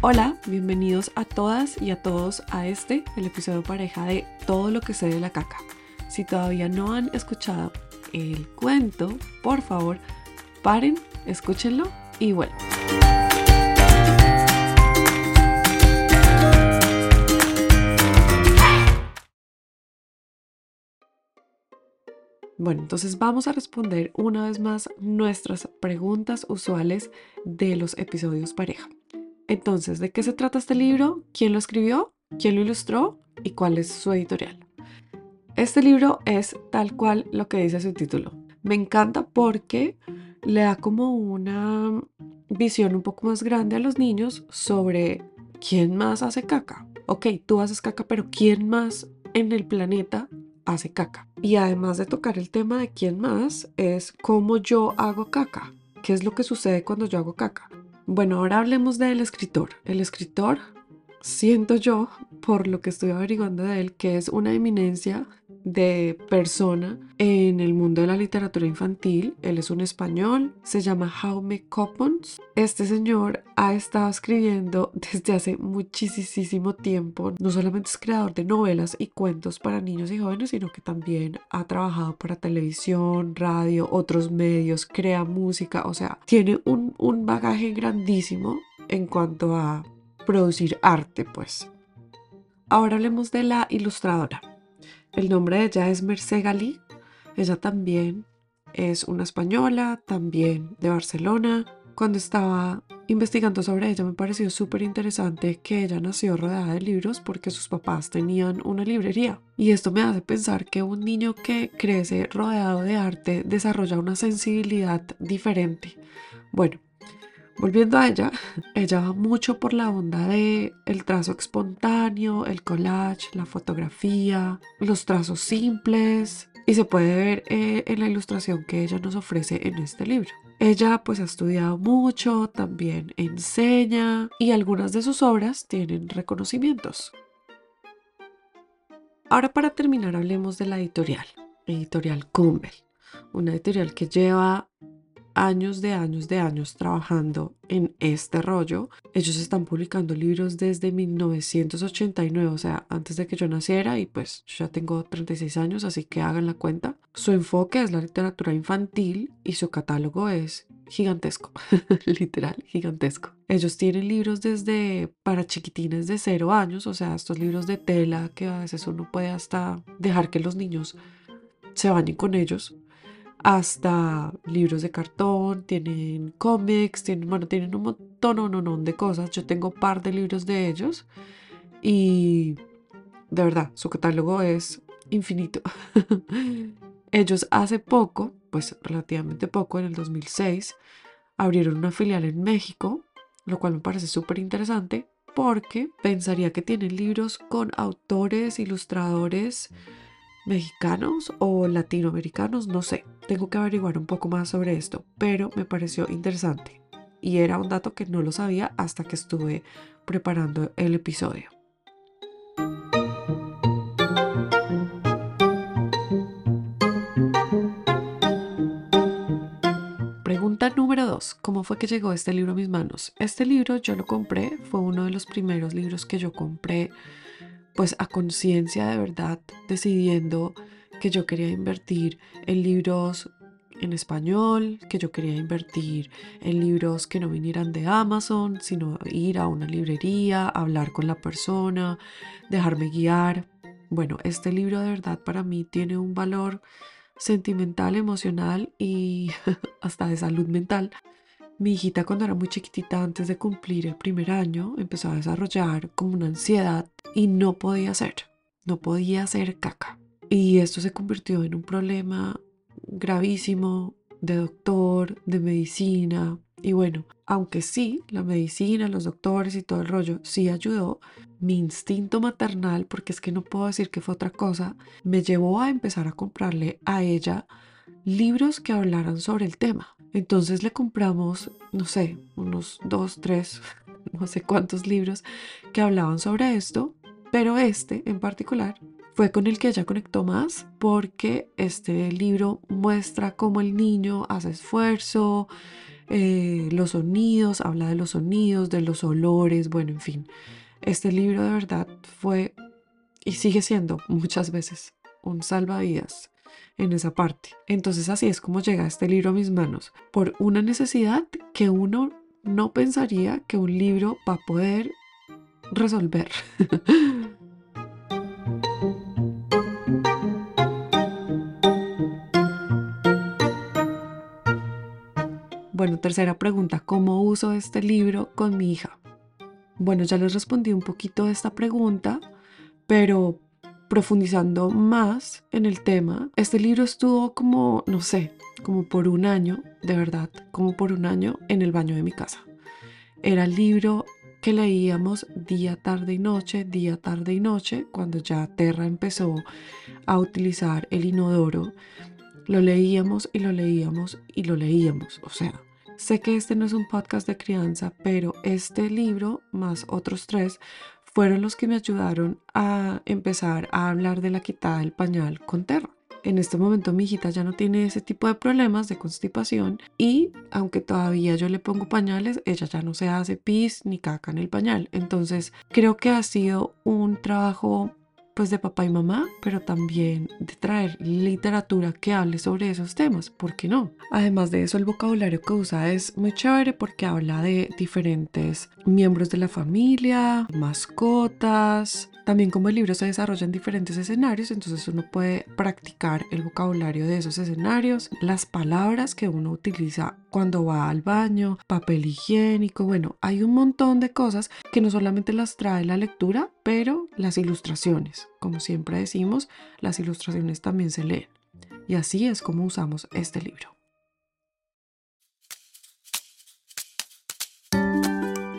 Hola, bienvenidos a todas y a todos a este, el episodio pareja de Todo lo que sé de la caca. Si todavía no han escuchado el cuento, por favor, paren, escúchenlo y vuelvan. Bueno, entonces vamos a responder una vez más nuestras preguntas usuales de los episodios pareja. Entonces, ¿de qué se trata este libro? ¿Quién lo escribió? ¿Quién lo ilustró? ¿Y cuál es su editorial? Este libro es tal cual lo que dice su título. Me encanta porque le da como una visión un poco más grande a los niños sobre quién más hace caca. Ok, tú haces caca, pero ¿quién más en el planeta hace caca. Y además de tocar el tema de quién más, es cómo yo hago caca. ¿Qué es lo que sucede cuando yo hago caca? Bueno, ahora hablemos del escritor. El escritor, siento yo, por lo que estoy averiguando de él, que es una eminencia de persona en el mundo de la literatura infantil. Él es un español, se llama Jaume Coppons. Este señor ha estado escribiendo desde hace muchísimo tiempo. No solamente es creador de novelas y cuentos para niños y jóvenes, sino que también ha trabajado para televisión, radio, otros medios, crea música, o sea, tiene un, un bagaje grandísimo en cuanto a producir arte, pues. Ahora hablemos de la ilustradora. El nombre de ella es Mercé Galí. Ella también es una española, también de Barcelona. Cuando estaba investigando sobre ella me pareció súper interesante que ella nació rodeada de libros porque sus papás tenían una librería. Y esto me hace pensar que un niño que crece rodeado de arte desarrolla una sensibilidad diferente. Bueno, Volviendo a ella, ella va mucho por la onda de el trazo espontáneo, el collage, la fotografía, los trazos simples y se puede ver eh, en la ilustración que ella nos ofrece en este libro. Ella pues ha estudiado mucho, también enseña y algunas de sus obras tienen reconocimientos. Ahora para terminar hablemos de la editorial, editorial Kumbel, una editorial que lleva años de años de años trabajando en este rollo. Ellos están publicando libros desde 1989, o sea, antes de que yo naciera y pues yo ya tengo 36 años, así que hagan la cuenta. Su enfoque es la literatura infantil y su catálogo es gigantesco, literal, gigantesco. Ellos tienen libros desde para chiquitines de 0 años, o sea, estos libros de tela que a veces uno puede hasta dejar que los niños se bañen con ellos hasta libros de cartón, tienen cómics, tienen, bueno, tienen un montón, un montón de cosas. Yo tengo un par de libros de ellos y de verdad, su catálogo es infinito. ellos hace poco, pues relativamente poco, en el 2006, abrieron una filial en México, lo cual me parece súper interesante porque pensaría que tienen libros con autores, ilustradores, mexicanos o latinoamericanos, no sé. Tengo que averiguar un poco más sobre esto, pero me pareció interesante. Y era un dato que no lo sabía hasta que estuve preparando el episodio. Pregunta número 2. ¿Cómo fue que llegó este libro a mis manos? Este libro yo lo compré, fue uno de los primeros libros que yo compré pues a conciencia de verdad, decidiendo que yo quería invertir en libros en español, que yo quería invertir en libros que no vinieran de Amazon, sino ir a una librería, hablar con la persona, dejarme guiar. Bueno, este libro de verdad para mí tiene un valor sentimental, emocional y hasta de salud mental mi hijita cuando era muy chiquitita, antes de cumplir el primer año, empezó a desarrollar como una ansiedad y no podía hacer, no podía hacer caca. Y esto se convirtió en un problema gravísimo de doctor, de medicina. Y bueno, aunque sí, la medicina, los doctores y todo el rollo sí ayudó, mi instinto maternal, porque es que no puedo decir que fue otra cosa, me llevó a empezar a comprarle a ella libros que hablaran sobre el tema. Entonces le compramos, no sé, unos dos, tres, no sé cuántos libros que hablaban sobre esto, pero este en particular fue con el que ella conectó más porque este libro muestra cómo el niño hace esfuerzo, eh, los sonidos, habla de los sonidos, de los olores, bueno, en fin. Este libro de verdad fue y sigue siendo muchas veces un salvavidas en esa parte. Entonces así es como llega este libro a mis manos, por una necesidad que uno no pensaría que un libro va a poder resolver. Bueno, tercera pregunta, ¿cómo uso este libro con mi hija? Bueno, ya les respondí un poquito de esta pregunta, pero profundizando más en el tema, este libro estuvo como, no sé, como por un año, de verdad, como por un año en el baño de mi casa. Era el libro que leíamos día, tarde y noche, día, tarde y noche, cuando ya Terra empezó a utilizar el inodoro. Lo leíamos y lo leíamos y lo leíamos. O sea, sé que este no es un podcast de crianza, pero este libro, más otros tres, fueron los que me ayudaron a empezar a hablar de la quitada del pañal con Terra. En este momento mi hijita ya no tiene ese tipo de problemas de constipación y aunque todavía yo le pongo pañales, ella ya no se hace pis ni caca en el pañal. Entonces creo que ha sido un trabajo pues de papá y mamá, pero también de traer literatura que hable sobre esos temas, ¿por qué no? Además de eso, el vocabulario que usa es muy chévere porque habla de diferentes miembros de la familia, mascotas, también como el libro se desarrolla en diferentes escenarios, entonces uno puede practicar el vocabulario de esos escenarios, las palabras que uno utiliza cuando va al baño, papel higiénico, bueno, hay un montón de cosas que no solamente las trae la lectura, pero las Como siempre decimos, las ilustraciones también se leen. Y así es como usamos este libro.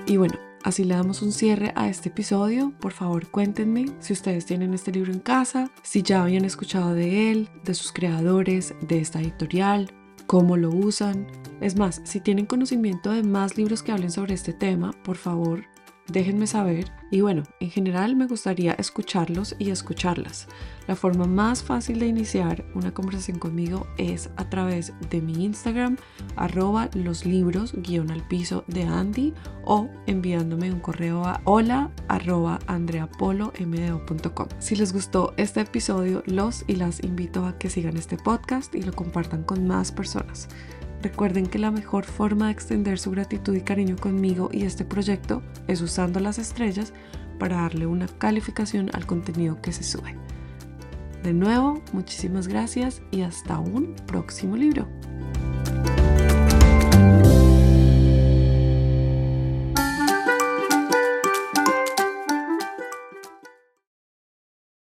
Y bueno, Así le damos un cierre a este episodio. Por favor, cuéntenme si ustedes tienen este libro en casa, si ya habían escuchado de él, de sus creadores, de esta editorial, cómo lo usan. Es más, si tienen conocimiento de más libros que hablen sobre este tema, por favor, déjenme saber. Y bueno, en general me gustaría escucharlos y escucharlas. La forma más fácil de iniciar una conversación conmigo es a través de mi Instagram, arroba los libros guion al piso de Andy o enviándome un correo a hola arroba. Si les gustó este episodio, los y las invito a que sigan este podcast y lo compartan con más personas. Recuerden que la mejor forma de extender su gratitud y cariño conmigo y este proyecto es usando las estrellas para darle una calificación al contenido que se sube. De nuevo, muchísimas gracias y hasta un próximo libro.